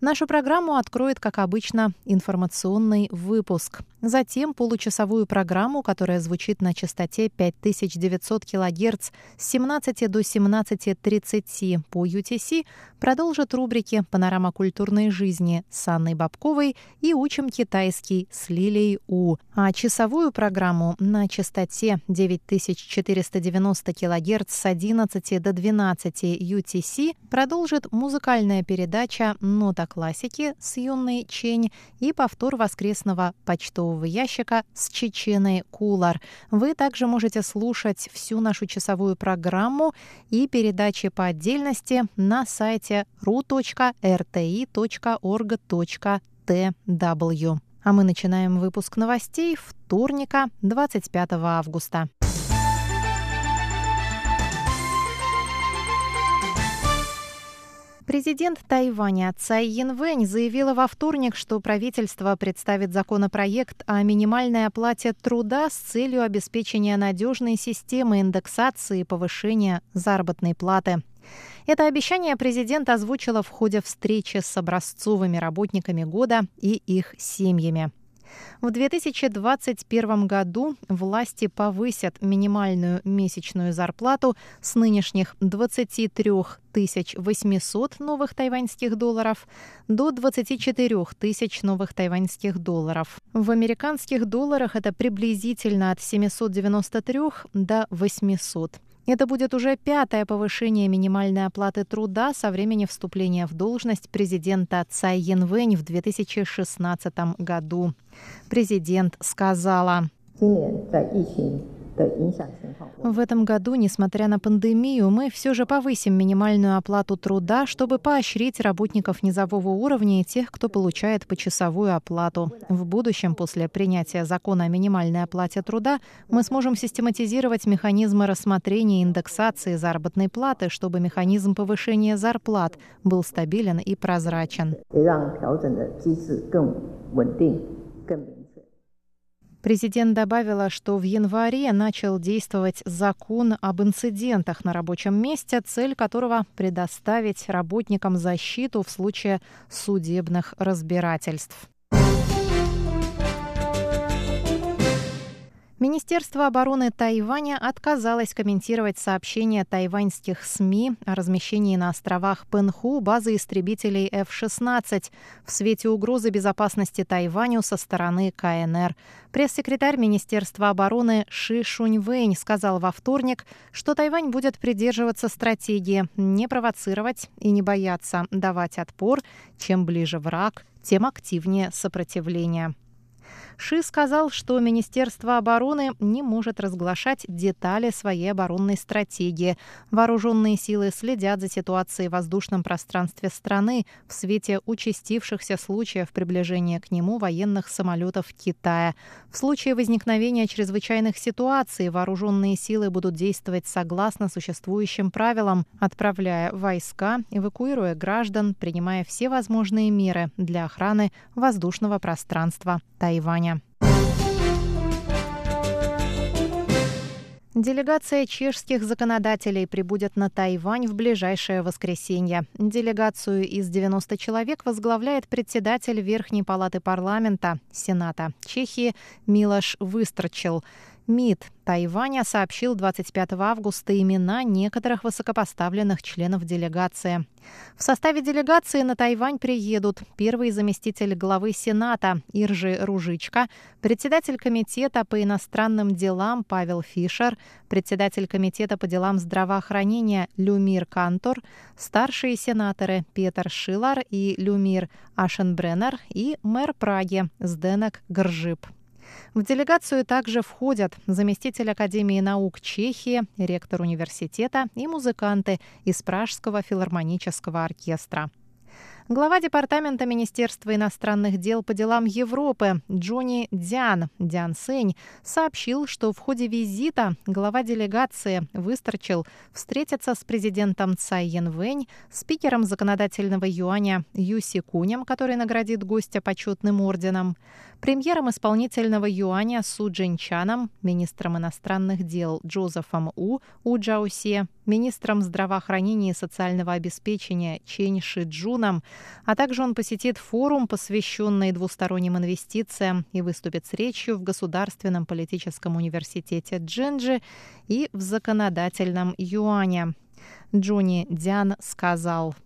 Нашу программу откроет, как обычно, информационный выпуск. Затем получасовую программу, которая звучит на частоте 5900 кГц с 17 до 17.30 по UTC, продолжит рубрики «Панорама культурной жизни» с Анной Бабковой и «Учим китайский» с Лилией У. А часовую программу на частоте 9490 кГц с 11 до 12 UTC продолжит музыкальная передача «Нота классики» с юной Чень и повтор воскресного почтового почтового ящика с Чеченой Кулар. Вы также можете слушать всю нашу часовую программу и передачи по отдельности на сайте ru.rti.org.tw. А мы начинаем выпуск новостей вторника, 25 августа. Президент Тайваня Цай Янвэнь заявила во вторник, что правительство представит законопроект о минимальной оплате труда с целью обеспечения надежной системы индексации и повышения заработной платы. Это обещание президент озвучила в ходе встречи с образцовыми работниками года и их семьями. В 2021 году власти повысят минимальную месячную зарплату с нынешних 23 800 новых тайваньских долларов до 24 тысяч новых тайваньских долларов. В американских долларах это приблизительно от 793 до 800. Это будет уже пятое повышение минимальной оплаты труда со времени вступления в должность президента Цай Янвэнь в 2016 году. Президент сказала. В этом году, несмотря на пандемию, мы все же повысим минимальную оплату труда, чтобы поощрить работников низового уровня и тех, кто получает почасовую оплату. В будущем, после принятия закона о минимальной оплате труда, мы сможем систематизировать механизмы рассмотрения индексации заработной платы, чтобы механизм повышения зарплат был стабилен и прозрачен. Президент добавила, что в январе начал действовать закон об инцидентах на рабочем месте, цель которого – предоставить работникам защиту в случае судебных разбирательств. Министерство обороны Тайваня отказалось комментировать сообщения тайваньских СМИ о размещении на островах Пенху базы истребителей F-16 в свете угрозы безопасности Тайваню со стороны КНР. Пресс-секретарь Министерства обороны Ши Шуньвэнь сказал во вторник, что Тайвань будет придерживаться стратегии не провоцировать и не бояться давать отпор. Чем ближе враг, тем активнее сопротивление. Ши сказал, что Министерство обороны не может разглашать детали своей оборонной стратегии. Вооруженные силы следят за ситуацией в воздушном пространстве страны в свете участившихся случаев приближения к нему военных самолетов Китая. В случае возникновения чрезвычайных ситуаций вооруженные силы будут действовать согласно существующим правилам, отправляя войска, эвакуируя граждан, принимая все возможные меры для охраны воздушного пространства Тайваня. Делегация чешских законодателей прибудет на Тайвань в ближайшее воскресенье. Делегацию из 90 человек возглавляет председатель Верхней палаты парламента Сената Чехии Милош Выстрочил. МИД Тайваня сообщил 25 августа имена некоторых высокопоставленных членов делегации. В составе делегации на Тайвань приедут первый заместитель главы Сената Иржи Ружичка, председатель комитета по иностранным делам Павел Фишер, председатель комитета по делам здравоохранения Люмир Кантор, старшие сенаторы Петр Шилар и Люмир Ашенбреннер и мэр Праги Сденек Гржип. В делегацию также входят заместитель Академии наук Чехии, ректор университета и музыканты из Пражского филармонического оркестра. Глава Департамента Министерства иностранных дел по делам Европы Джонни Диан, Диан Сень, сообщил, что в ходе визита глава делегации выстрочил встретиться с президентом Цай Янвэнь, спикером законодательного юаня Юси Кунем, который наградит гостя почетным орденом, премьером исполнительного юаня Су Джинчаном, министром иностранных дел Джозефом У У Джаусе, министром здравоохранения и социального обеспечения Чень Шиджуном, а также он посетит форум, посвященный двусторонним инвестициям и выступит с речью в Государственном политическом университете Джинджи и в законодательном юане. Джуни Дян сказал –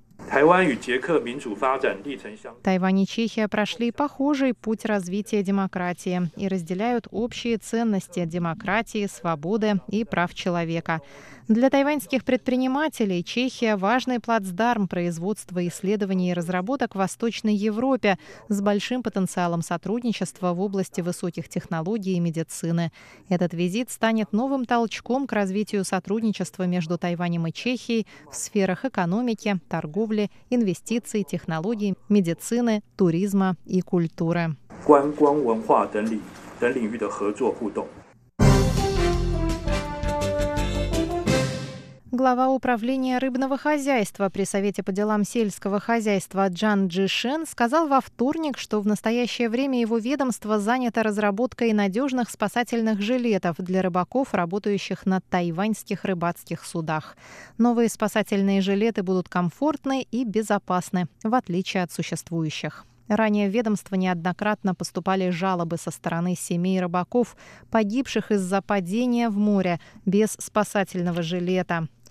Тайвань и Чехия прошли похожий путь развития демократии и разделяют общие ценности демократии, свободы и прав человека. Для тайваньских предпринимателей Чехия – важный плацдарм производства исследований и разработок в Восточной Европе с большим потенциалом сотрудничества в области высоких технологий и медицины. Этот визит станет новым толчком к развитию сотрудничества между Тайванем и Чехией в сферах экономики, торговли, инвестиций, технологий, медицины, туризма и культуры. 观光文化等领等领域的合作互动。 Глава управления рыбного хозяйства при Совете по делам сельского хозяйства Джан Джишен сказал во вторник, что в настоящее время его ведомство занято разработкой надежных спасательных жилетов для рыбаков, работающих на тайваньских рыбацких судах. Новые спасательные жилеты будут комфортны и безопасны, в отличие от существующих. Ранее в ведомство неоднократно поступали жалобы со стороны семей рыбаков, погибших из-за падения в море без спасательного жилета.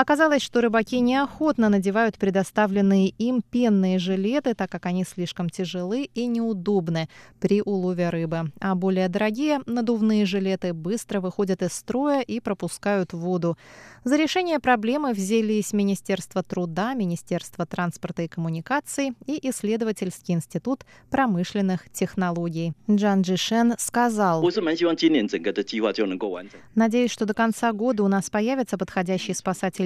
Оказалось, что рыбаки неохотно надевают предоставленные им пенные жилеты, так как они слишком тяжелы и неудобны при улове рыбы. А более дорогие надувные жилеты быстро выходят из строя и пропускают воду. За решение проблемы взялись Министерство труда, Министерство транспорта и коммуникаций и исследовательский институт промышленных технологий. Джан Джишен сказал, «Надеюсь, что до конца года у нас появится подходящий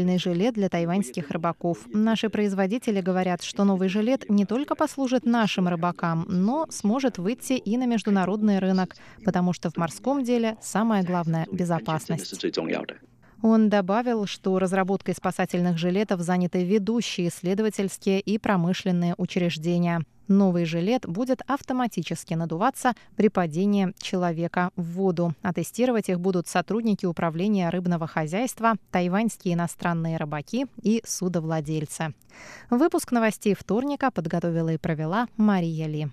спасательный жилет для тайваньских рыбаков. Наши производители говорят, что новый жилет не только послужит нашим рыбакам, но сможет выйти и на международный рынок, потому что в морском деле самое главное – безопасность. Он добавил, что разработкой спасательных жилетов заняты ведущие исследовательские и промышленные учреждения. Новый жилет будет автоматически надуваться при падении человека в воду. А тестировать их будут сотрудники управления рыбного хозяйства, тайваньские иностранные рыбаки и судовладельцы. Выпуск новостей вторника подготовила и провела Мария Ли.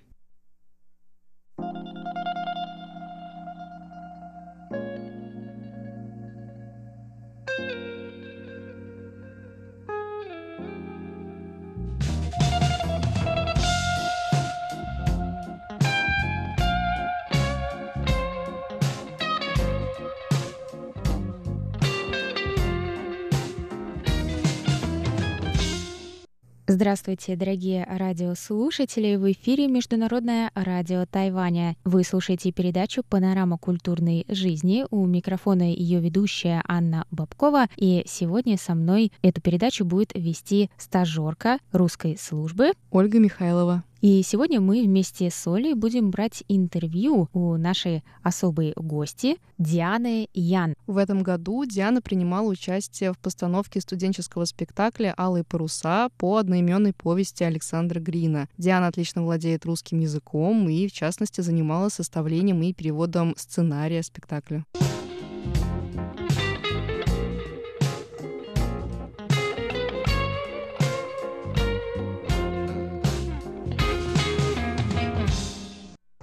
Здравствуйте, дорогие радиослушатели! В эфире Международное радио Тайваня. Вы слушаете передачу «Панорама культурной жизни». У микрофона ее ведущая Анна Бабкова. И сегодня со мной эту передачу будет вести стажерка русской службы Ольга Михайлова. И сегодня мы вместе с Олей будем брать интервью у нашей особой гости Дианы Ян. В этом году Диана принимала участие в постановке студенческого спектакля «Алые паруса» по одноименной повести Александра Грина. Диана отлично владеет русским языком и, в частности, занималась составлением и переводом сценария спектакля.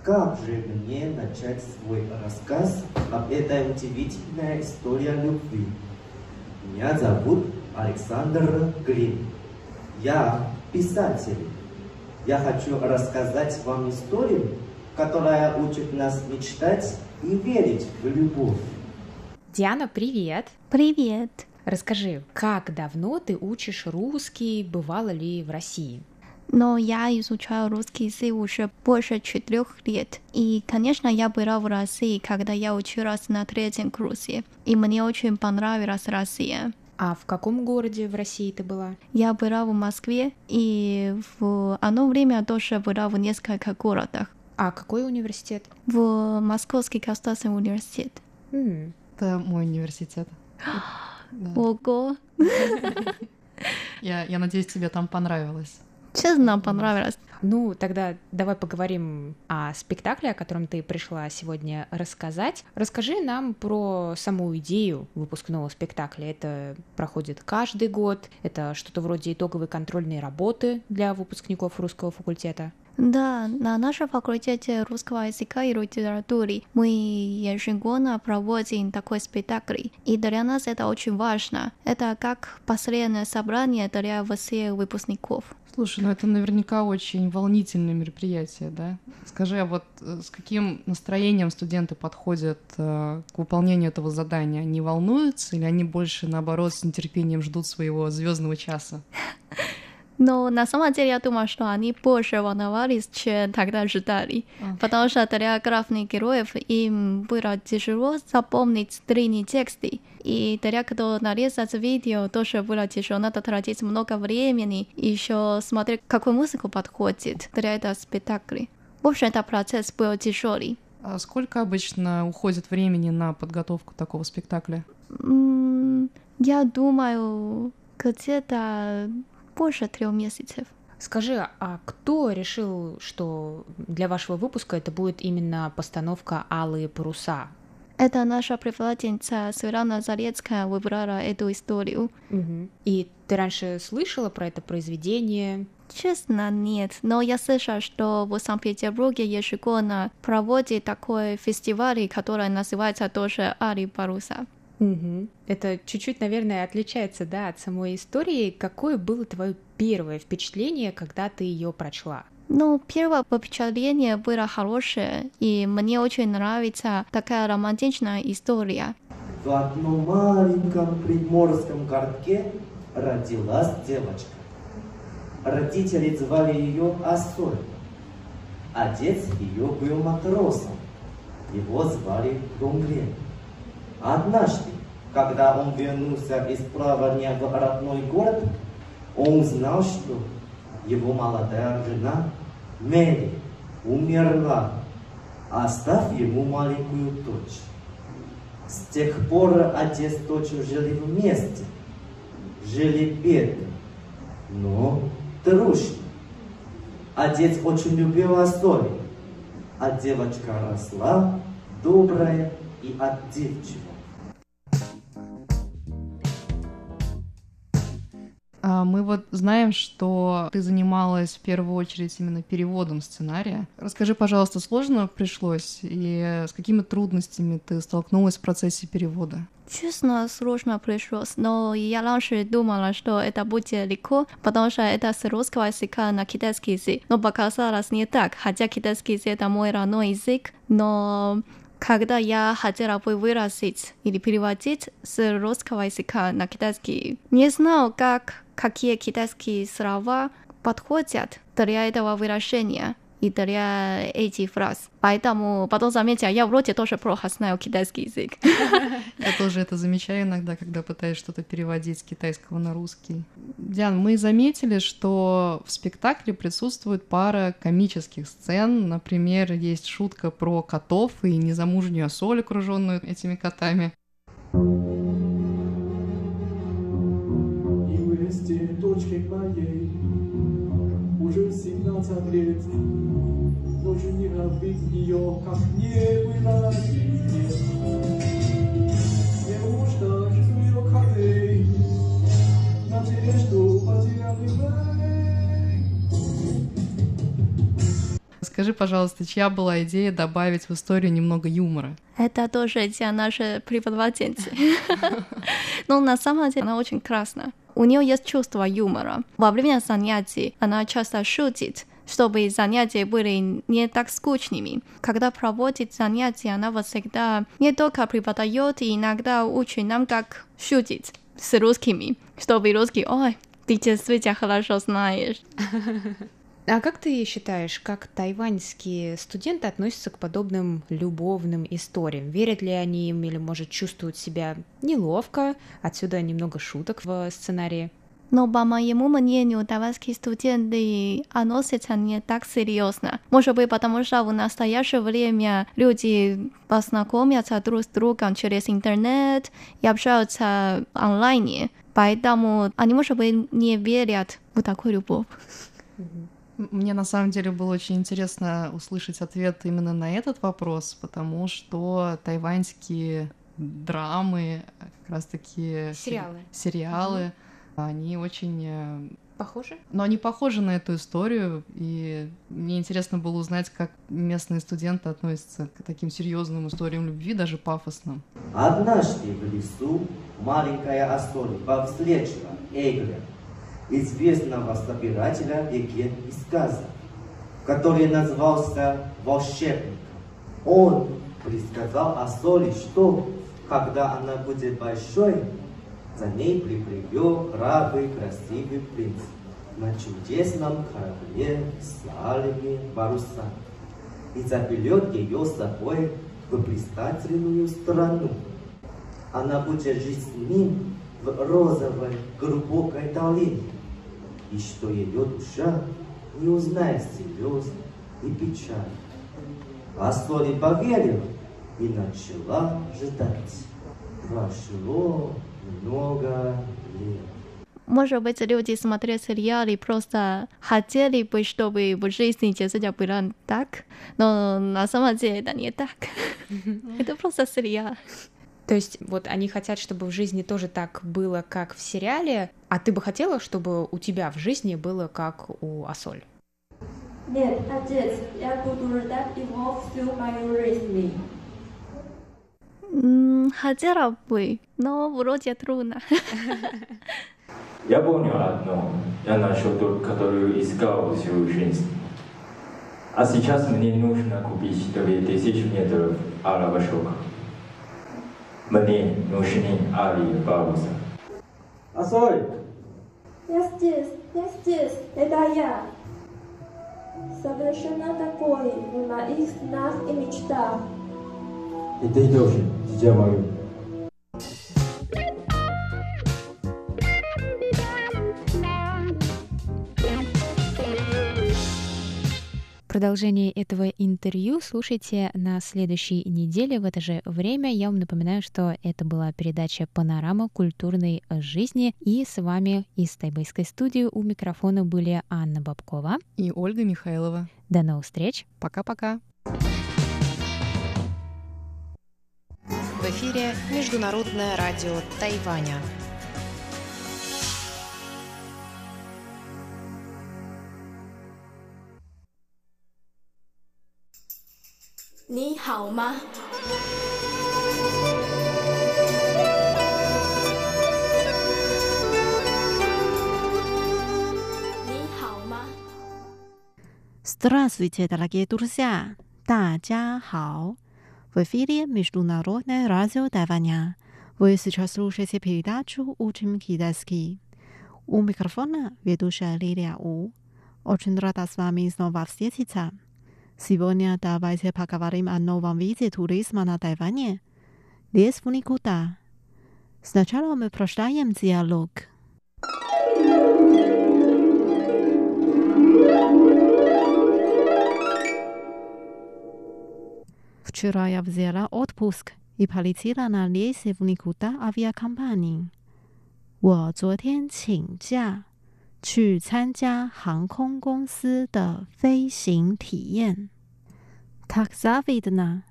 Как же мне начать свой рассказ об этой удивительной истории любви? Меня зовут Александр Грин. Я писатель. Я хочу рассказать вам историю, которая учит нас мечтать и верить в любовь. Диана, привет! Привет! Расскажи, как давно ты учишь русский, бывала ли в России? Но я изучаю русский язык уже больше четырех лет. И, конечно, я была в России, когда я училась на третьем курсе. И мне очень понравилась Россия. А в каком городе в России ты была? Я была в Москве, и в одно время тоже была в нескольких городах. А какой университет? В Московский государственный университет. М, Это мой университет. Ого! Я, я надеюсь, тебе там понравилось. Честно, понравилось. Ну, тогда давай поговорим о спектакле, о котором ты пришла сегодня рассказать. Расскажи нам про саму идею выпускного спектакля. Это проходит каждый год, это что-то вроде итоговой контрольной работы для выпускников русского факультета. Да, на нашем факультете русского языка и литературы мы ежегодно проводим такой спектакль. И для нас это очень важно. Это как последнее собрание для всех выпускников. Слушай, ну это наверняка очень волнительное мероприятие, да? Скажи, а вот э, с каким настроением студенты подходят э, к выполнению этого задания? Они волнуются или они больше, наоборот, с нетерпением ждут своего звездного часа? Но на самом деле я думаю, что они больше волновались, чем тогда ждали. А. Потому что для главных героев им было тяжело запомнить длинные тексты. И для кто нарезать видео тоже было тяжело. Надо тратить много времени, еще смотреть, какую музыку подходит для этого спектакля. В общем, этот процесс был тяжелый. А сколько обычно уходит времени на подготовку такого спектакля? М, Я думаю, где-то больше трех месяцев. Скажи, а кто решил, что для вашего выпуска это будет именно постановка «Алые паруса»? Это наша преподавательница Светлана Зарецкая выбрала эту историю. И ты раньше слышала про это произведение? Честно, нет. Но я слышала, что в Санкт-Петербурге ежегодно проводит такой фестиваль, который называется тоже «Али Паруса». Мгм. Это чуть-чуть, наверное, отличается, да, от самой истории. Какое было твое первое впечатление, когда ты ее прочла? Ну, первое впечатление было хорошее, и мне очень нравится такая романтичная история. В одном маленьком приморском городке родилась девочка. Родители звали ее Асоль. Отец ее был матросом. Его звали Гунгрен. Однажды, когда он вернулся из плавания в родной город, он узнал, что его молодая жена Мэри умерла, оставив ему маленькую дочь. С тех пор отец с дочерью жили вместе. Жили бедно, но дружно. Отец очень любил Асоль, а девочка росла добрая и отзывчивая. Мы вот знаем, что ты занималась в первую очередь именно переводом сценария. Расскажи, пожалуйста, сложно пришлось и с какими трудностями ты столкнулась в процессе перевода? Честно, сложно пришлось, но я раньше думала, что это будет легко, потому что это с русского языка на китайский язык. Но показалось не так, хотя китайский язык это мой родной язык, но когда я хотела бы выразить или переводить с русского языка на китайский, не знал, как, какие китайские слова подходят для этого выражения и для этих фраз. Поэтому потом заметила, я вроде тоже плохо знаю китайский язык. Я тоже это замечаю иногда, когда пытаюсь что-то переводить с китайского на русский. Диан, мы заметили, что в спектакле присутствует пара комических сцен. Например, есть шутка про котов и незамужнюю соль, окруженную этими котами. И вместе дочке моей уже 17 лет, но жениха в нее как не было. Неужто жду ее корней, надежду потерянный мэй? Скажи, пожалуйста, чья была идея добавить в историю немного юмора? Это тоже идея нашей преподавательницы. Но на самом деле она очень красная. У нее есть чувство юмора. Во время занятий она часто шутит, чтобы занятия были не так скучными. Когда проводит занятия, она всегда не только преподает, и иногда учит нам, как шутить с русскими, чтобы русские, ой, ты действительно хорошо знаешь. А как ты считаешь, как тайваньские студенты относятся к подобным любовным историям? Верят ли они им или, может, чувствуют себя неловко? Отсюда немного шуток в сценарии. Но по моему мнению, тайваньские студенты относятся не так серьезно. Может быть, потому что в настоящее время люди познакомятся друг с другом через интернет и общаются онлайн. Поэтому они, может быть, не верят в такую любовь. Мне на самом деле было очень интересно услышать ответ именно на этот вопрос, потому что тайваньские драмы, как раз-таки сериалы, сериалы mm-hmm они очень... Э, похожи? Но они похожи на эту историю, и мне интересно было узнать, как местные студенты относятся к таким серьезным историям любви, даже пафосным. Однажды в лесу маленькая особа встретила Эйгля, известного собирателя легенд и сказок, который назвался волшебником. Он предсказал Асоли, что когда она будет большой, за ней приплывет храбрый красивый принц на чудесном корабле с алыми парусами и заберет ее с собой в блистательную страну. Она будет жить с ним в розовой глубокой долине, и что ее душа не узнает слез и печаль. А поверила и начала ждать. Прошло много лет. Может быть, люди смотрят сериалы просто хотели бы, чтобы в жизни все было так, но на самом деле это не так. это просто сериал. То есть вот они хотят, чтобы в жизни тоже так было, как в сериале, а ты бы хотела, чтобы у тебя в жизни было как у Асоль? Нет, отец, я буду ждать его всю мою жизнь. хотела бы, но вроде трудно. Я помню одно. Я нашел ту, которую искал всю жизнь. А сейчас мне нужно купить 2000 метров шелка. Мне нужны алые паруса. Асой! Я здесь, я здесь, это я. Совершенно такой в моих снах и мечтах. И ты тоже, дитя мое. Продолжение этого интервью слушайте на следующей неделе в это же время. Я вам напоминаю, что это была передача «Панорама культурной жизни». И с вами из тайбэйской студии у микрофона были Анна Бабкова и Ольга Михайлова. До новых встреч. Пока-пока. В эфире Международное радио Тайваня. 你好吗？你好吗？Здравствуйте, дорогие друзья! 大家好! В эфире Международное радио Тайваня. Вы сейчас слушаете передачу «Учим китайский». У микрофона ведущая Лилия У. Очень рада с вами снова встретиться. Сегодня давайте поговорим о новом виде туризма на Тайване. Лес в никуда. Сначала мы прочитаем диалог. Вчера я взяла отпуск и полетела на лесе в никуда авиакомпании. 我昨天请假 去参加航空公司的飞行体验。Так завидно.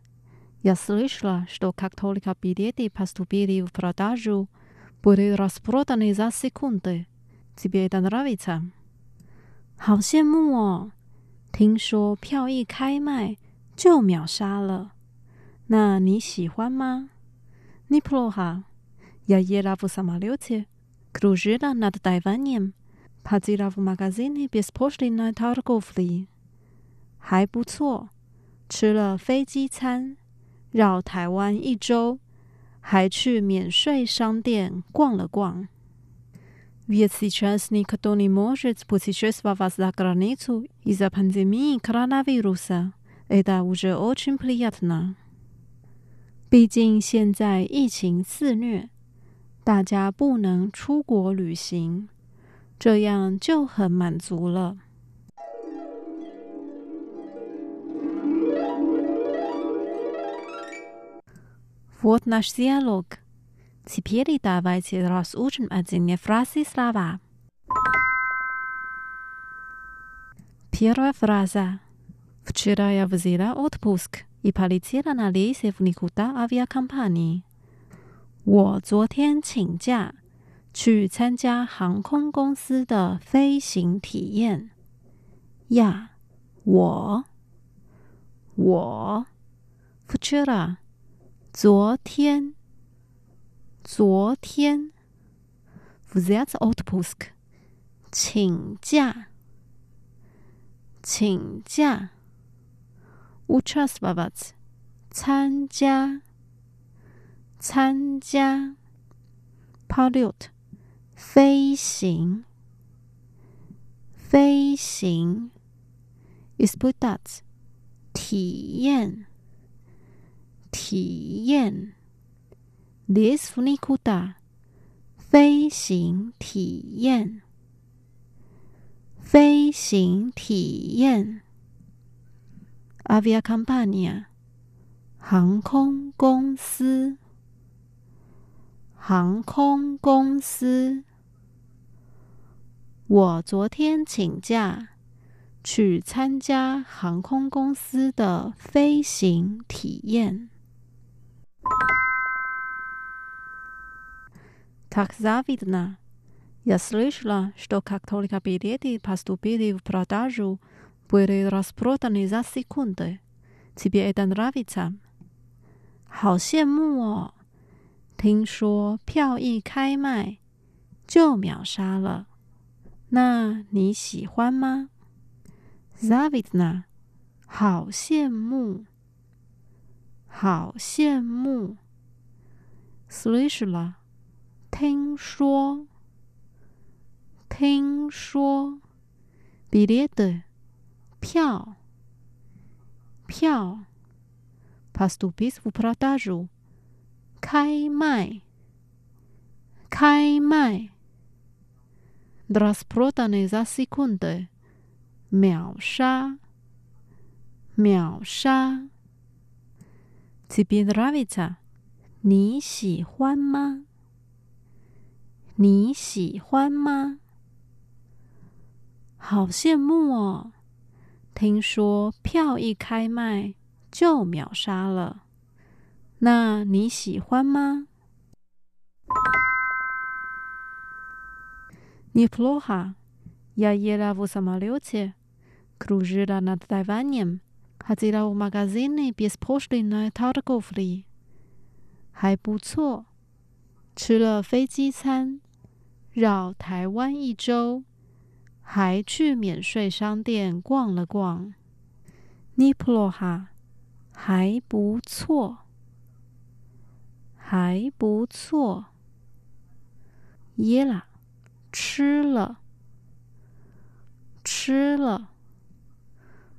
Я слышала, что как только билеты поступили в продажу, были распроданы за секунды. Тебе это нравится? 好羡慕哦！听说票一开卖就秒杀了，那你喜欢吗？Неплохо. Я ела в самолете, кружила над Тайванем ходила в магазины беспошлиной торговли. 还不错，吃了飞机餐，绕台湾一周，还去免税商店逛了逛。 Ведь сейчас никто не может путешествовать за границу из-за пандемии коронавируса. Это уже очень приятно. 毕竟现在疫情肆虐，大家不能出国旅行， 这样就很满足了。Вот наш диалог. Теперь давайте разучим отдельные фразы слова. Первая фраза. Вчера я взяла отпуск и полетела на рейсе в Никуда авиакомпании. 我昨天请假 去参加航空公司的飞行体验。呀，我，我，вчера，昨天，昨天，взять отпуск，请假，请假，участвовать，参加，参加，полет。 飞行，飞行，испытать，体验，体验，лететь в никуда，飞行体验，飞行体验，aviacompania，航空公司。航空公司， 我昨天请假去参加航空公司的飞行体验。Так завидно. Я слышала, что как только билеты поступили в продажу, были распроданы за секунды. Тебе это нравится? 好羡慕哦！听说票一开卖就秒杀了， 那你喜欢吗？Zavitna，好羡慕，好羡慕。Slishla，听说，听说。b i l e t 票，票。Pastupis v prodaju。开卖，开卖，drasprotane za sekunde，秒杀，秒杀。这边的 ravita，你喜欢吗？你喜欢吗？好羡慕哦！听说票一开卖就秒杀了。那你喜欢吗？Неплохо. Я ела в самолете, кружила над Тайванем, ходила в магазины беспошлиной торговли. 还不错，吃了飞机餐，绕台湾一周，还去免税商店逛了逛。Неплохо，还不错。还不错，耶啦， 吃了，吃了。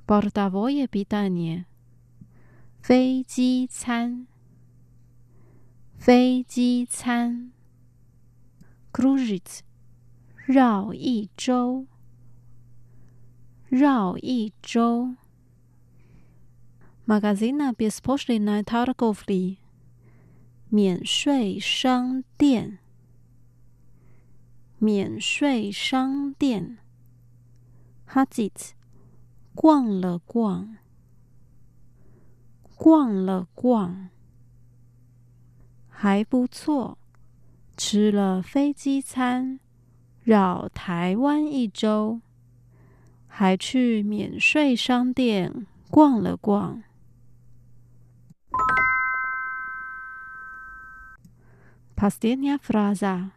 Bordavoye bidanie，飞机餐，飞机餐。Kruzhit，绕一周，绕一周。Magazina besposhli na targovli。免税商店，免税商店。哈吉子逛了逛，逛了逛，还不错。吃了飞机餐，绕台湾一周，还去免税商店逛了逛。Последняя фраза.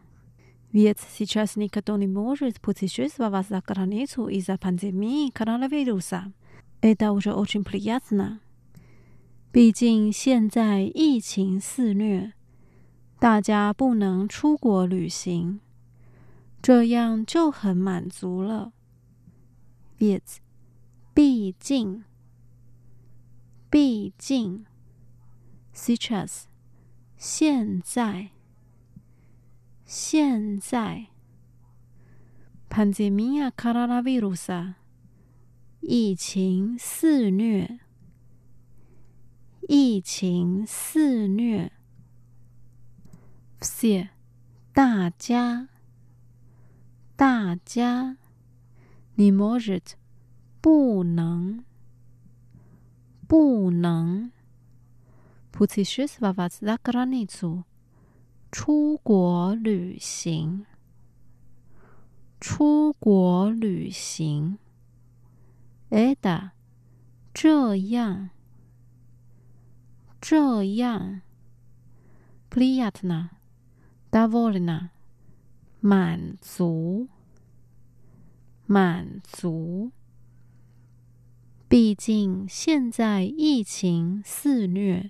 Ведь сейчас никто не может путешествовать за границу из-за пандемии коронавируса. Это уже очень приятно. 毕竟现在疫情肆虐，大家不能出国旅行， 这样就很满足了。Ведь，毕竟，毕竟，Сейчас，现在， 现在，Pandemia coronavirus，疫情肆虐，疫情肆虐。谢大家。大家，你 может 不能，不能。Путешествовать за границу， 出国旅行，出国旅行。哎的，这样，这样。Pliatna，Davolina，满足，满足。毕竟现在疫情肆虐。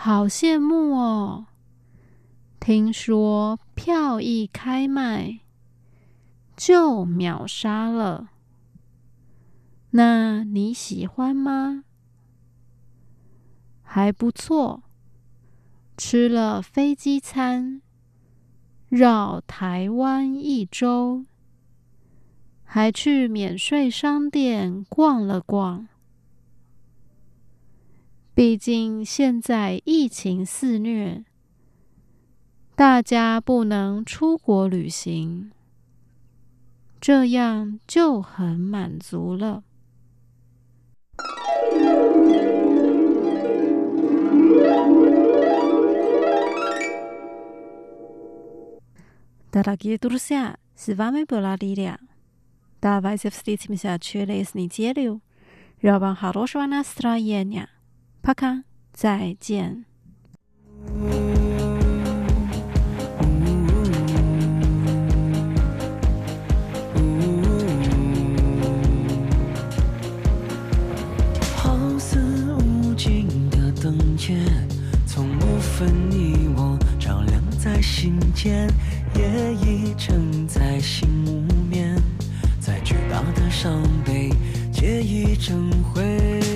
好羡慕哦！听说票一开卖就秒杀了，那你喜欢吗？还不错。吃了飞机餐，绕台湾一周，还去免税商店逛了逛。毕竟现在疫情肆虐，大家不能出国旅行，这样就很满足了。Дорогие друзья, с вами была Лилия. Давайте встретимся через неделю. 愿望 хорошего настроения. 啪卡，再见。好似无尽的灯街，从不分你我，照亮在心间，夜已沉在心无眠，再巨大的伤悲，皆已成灰。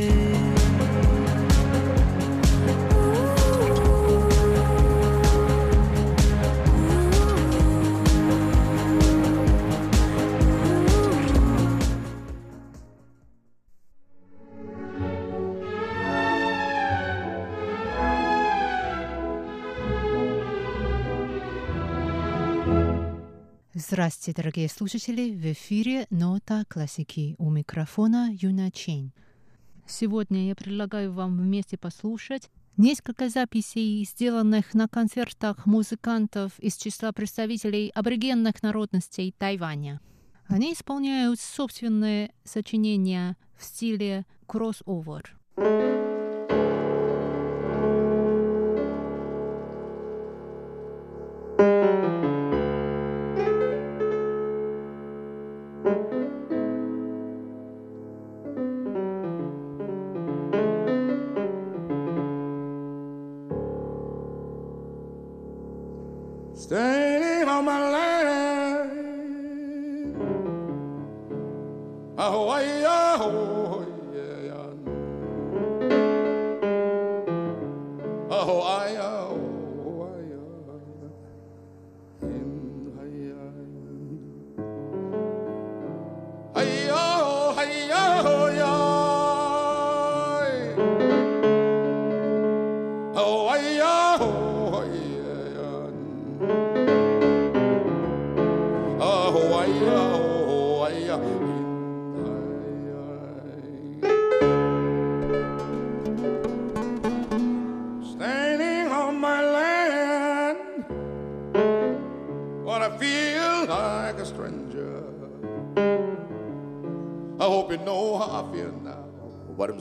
Здравствуйте, дорогие слушатели! В эфире «Нота классики» у микрофона Юна Чейн. Сегодня я предлагаю вам вместе послушать несколько записей, сделанных на концертах музыкантов из числа представителей аборигенных народностей Тайваня. Они исполняют собственные сочинения в стиле кроссовер.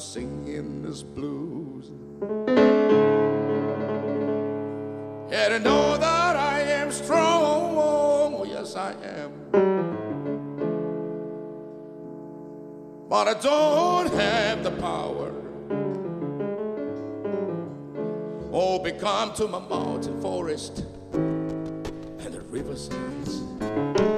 Singing this blues. And I know that I am strong. Oh, yes, I am. But I don't have the power. Oh, become to my mountain forest and the riversides.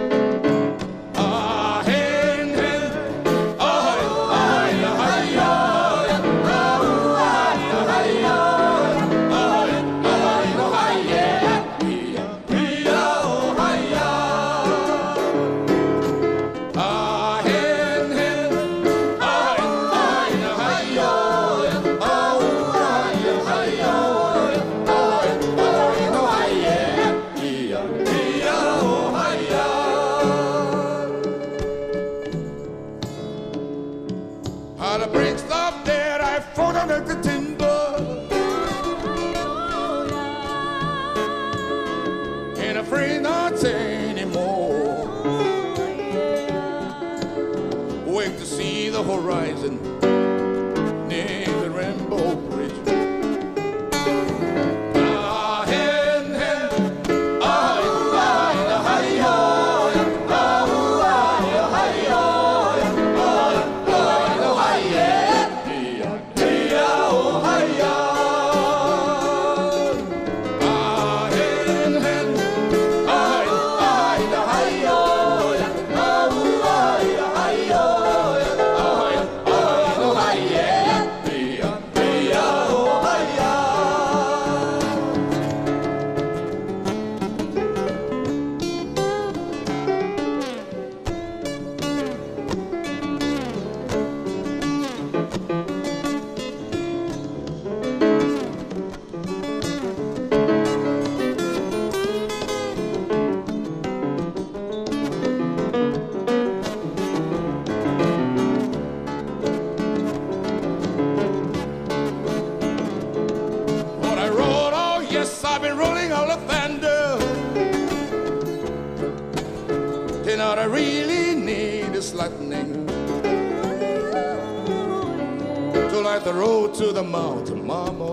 the mountain, mama.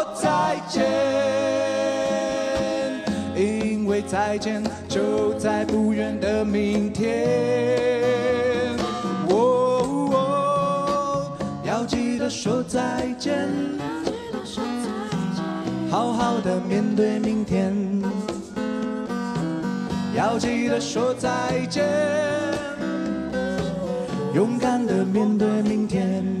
再见就在不远的明天。哦哦，要记得说再见。好好的面对明天，要记得说再见，勇敢的面对明天。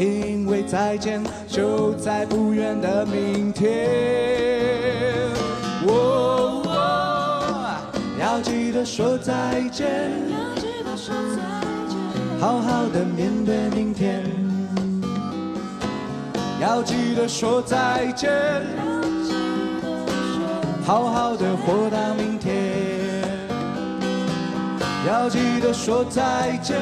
因为再见就在不远的明天。哦哦，要记得说再见，好好的面对明天。要记得说再见，好好的活到明天。要记得说再见，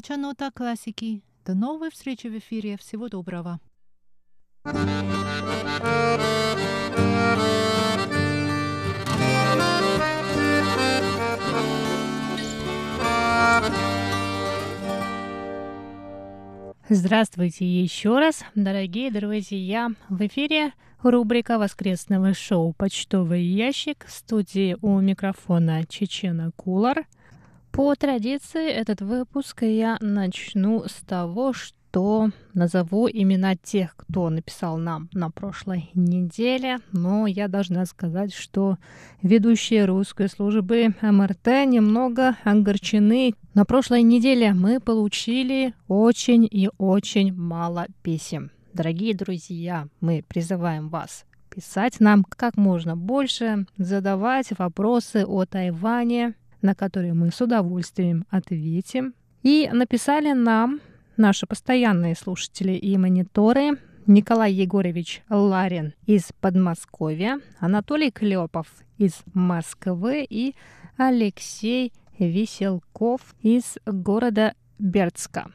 передача «Нота классики». До новой встречи в эфире. Всего доброго. Здравствуйте еще раз, дорогие друзья! В эфире рубрика воскресного шоу «Почтовый ящик» в студии у микрофона Чечена Кулар. По традиции этот выпуск я начну с того, что назову имена тех, кто написал нам на прошлой неделе, но я должна сказать, что ведущие русской службы МРТ немного огорчены. На прошлой неделе мы получили очень и очень мало писем. Дорогие друзья, мы призываем вас писать нам как можно больше, задавать вопросы о Тайване, на которые мы с удовольствием ответим. И написали нам наши постоянные слушатели и мониторы Николай Егорович Ларин из Подмосковья, Анатолий Клепов из Москвы и Алексей Веселков из города Бердска.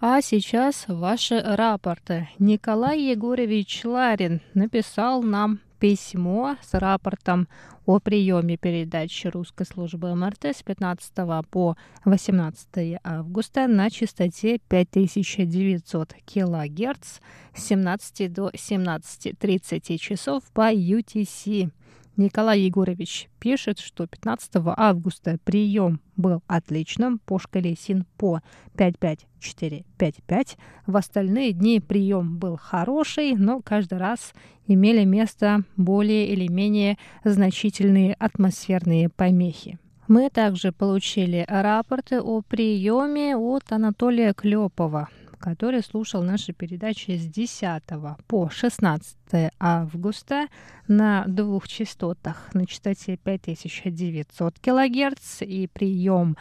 А сейчас ваши рапорты. Николай Егорович Ларин написал нам письмо с рапортом о приеме передачи русской службы МРТ с 15 по 18 августа на частоте 5900 килогерц с 17 до 17.30 часов по UTC. Николай Егорович пишет, что 15 августа прием был отличным по шкале СИНПО 55455. В остальные дни прием был хороший, но каждый раз имели место более или менее значительные атмосферные помехи. Мы также получили рапорты о приеме от Анатолия Клепова, который слушал наши передачи с 10 по 16 августа на двух частотах на частоте 5900 килогерц, и прием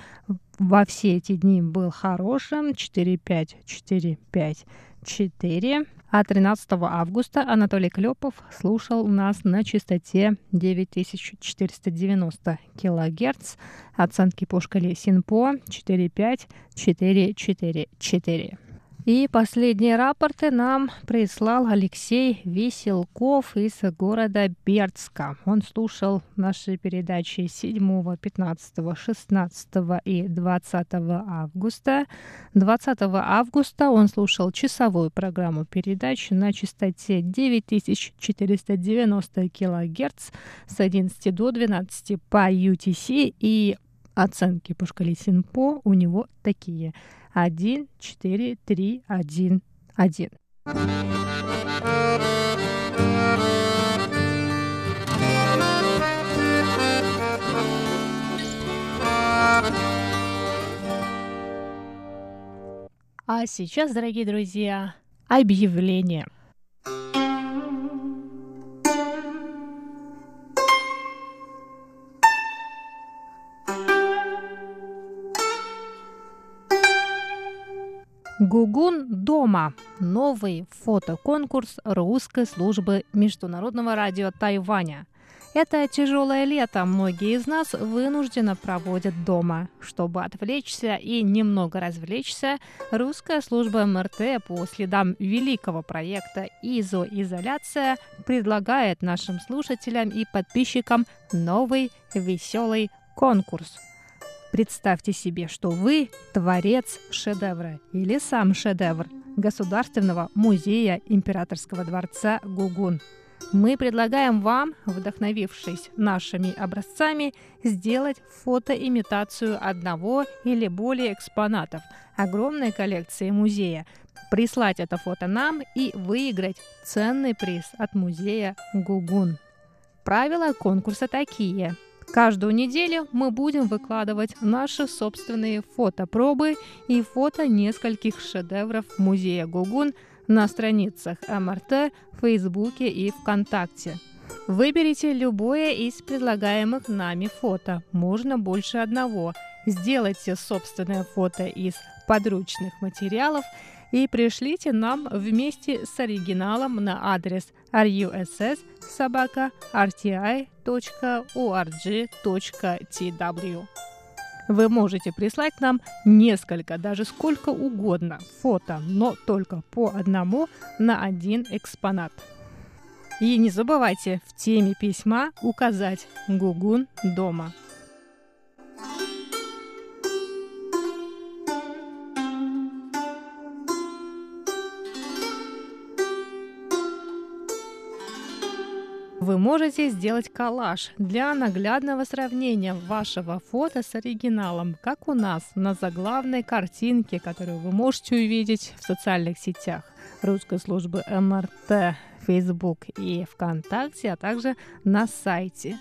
во все эти дни был хорошим 45454. А 13 августа Анатолий Клепов слушал нас на частоте 9490 килогерц. Оценки по шкале СИНПО 45444. И последние рапорты нам прислал Алексей Веселков из города Бердска. Он слушал наши передачи 7, 15, 16 и 20 августа. 20 августа он слушал часовую программу передач на частоте 9490 килогерц с 11 до 12 по UTC и оценки по шкале Синпо у него такие – один, четыре, три, один, один. А сейчас, дорогие друзья, объявление. Гугун дома. Новый фотоконкурс русской службы Международного радио Тайваня. Это тяжелое лето многие из нас вынужденно проводят дома. Чтобы отвлечься и немного развлечься, русская служба МРТ по следам великого проекта «Изоизоляция» предлагает нашим слушателям и подписчикам новый веселый конкурс – Представьте себе, что вы творец шедевра или сам шедевр Государственного музея Императорского дворца Гугун. Мы предлагаем вам, вдохновившись нашими образцами, сделать фотоимитацию одного или более экспонатов огромной коллекции музея, прислать это фото нам и выиграть ценный приз от музея Гугун. Правила конкурса такие – Каждую неделю мы будем выкладывать наши собственные фотопробы и фото нескольких шедевров музея Гугун на страницах МРТ, Фейсбуке и ВКонтакте. Выберите любое из предлагаемых нами фото, можно больше одного. Сделайте собственное фото из подручных материалов и пришлите нам вместе с оригиналом на адрес russ собака rti.org.tw. Вы можете прислать нам несколько, даже сколько угодно фото, но только по одному на один экспонат. И не забывайте в теме письма указать «Гугун дома». Вы можете сделать коллаж для наглядного сравнения вашего фото с оригиналом, как у нас на заглавной картинке, которую вы можете увидеть в социальных сетях русской службы МРТ, Facebook и ВКонтакте, а также на сайте.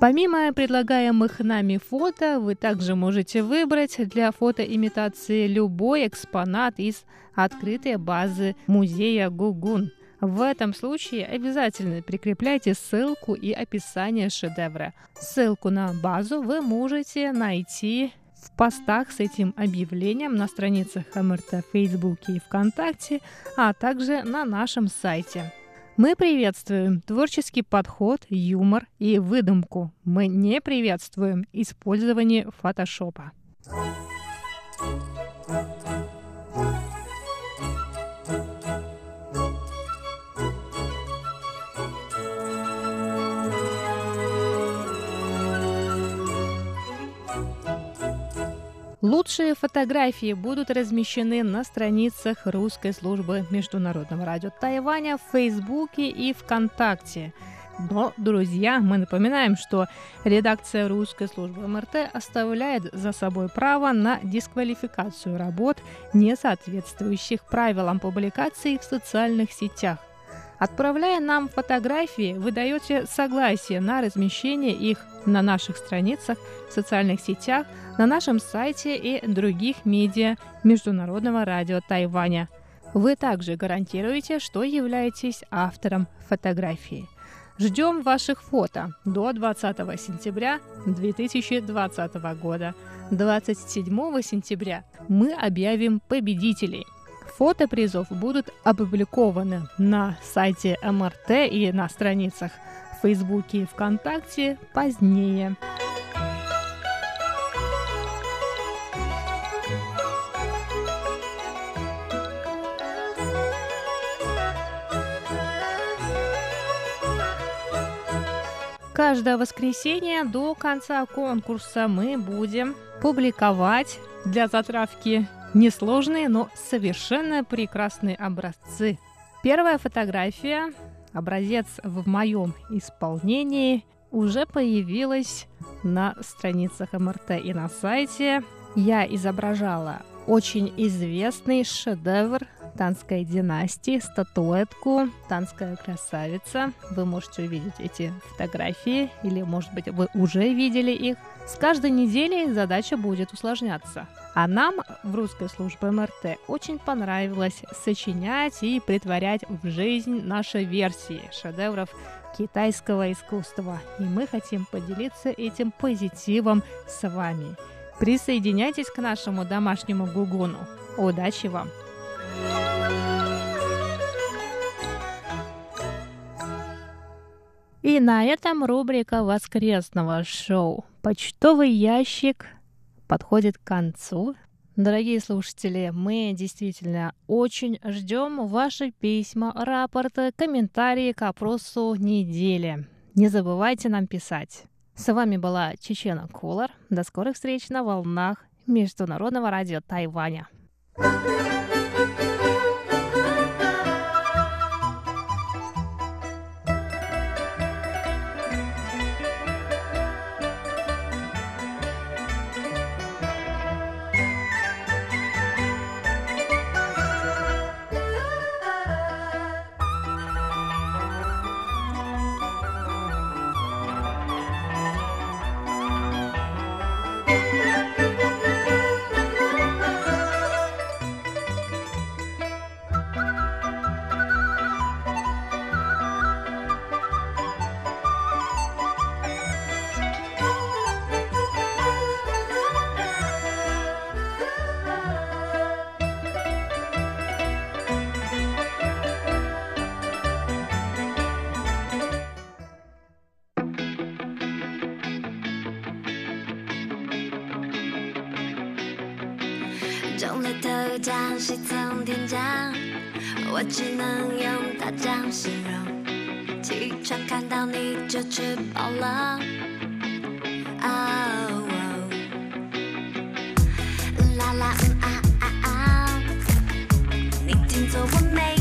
Помимо предлагаемых нами фото, вы также можете выбрать для фотоимитации любой экспонат из открытой базы музея Гугун – в этом случае обязательно прикрепляйте ссылку и описание шедевра. Ссылку на базу вы можете найти в постах с этим объявлением на страницах МРТ в Фейсбуке и ВКонтакте, а также на нашем сайте. Мы приветствуем творческий подход, юмор и выдумку. Мы не приветствуем использование фотошопа. Лучшие фотографии будут размещены на страницах русской службы Международного радио Тайваня в Фейсбуке и ВКонтакте. Но, друзья, мы напоминаем, что редакция русской службы МРТ оставляет за собой право на дисквалификацию работ, не соответствующих правилам публикации в социальных сетях. Отправляя нам фотографии, вы даете согласие на размещение их на наших страницах, в социальных сетях, на нашем сайте и других медиа Международного радио Тайваня. Вы также гарантируете, что являетесь автором фотографии. Ждем ваших фото до 20 сентября 2020 года. 27 сентября мы объявим победителей – Фото призов будут опубликованы на сайте МРТ и на страницах в Фейсбуке и ВКонтакте позднее. Каждое воскресенье до конца конкурса мы будем публиковать для затравки несложные, но совершенно прекрасные образцы. Первая фотография, образец в моем исполнении, уже появилась на страницах МРТ и на сайте. Я изображала очень известный шедевр Танской династии, статуэтку «Танская красавица». Вы можете увидеть эти фотографии, или, может быть, вы уже видели их. С каждой неделей задача будет усложняться. А нам в русской службе МРТ очень понравилось сочинять и притворять в жизнь наши версии шедевров китайского искусства. И мы хотим поделиться этим позитивом с вами. Присоединяйтесь к нашему домашнему гугуну. Удачи вам! И на этом рубрика воскресного шоу «Почтовый ящик» подходит к концу. Дорогие слушатели, мы действительно очень ждем ваши письма, рапорты, комментарии к опросу недели. Не забывайте нам писать. С вами была Чечена Кулар. До скорых встреч на волнах Международного радио Тайваня. 中了头奖，喜从天降，我只能用大奖形容。起床看到你就吃饱了。哦，啦啦嗯啊啊啊！你听错，我没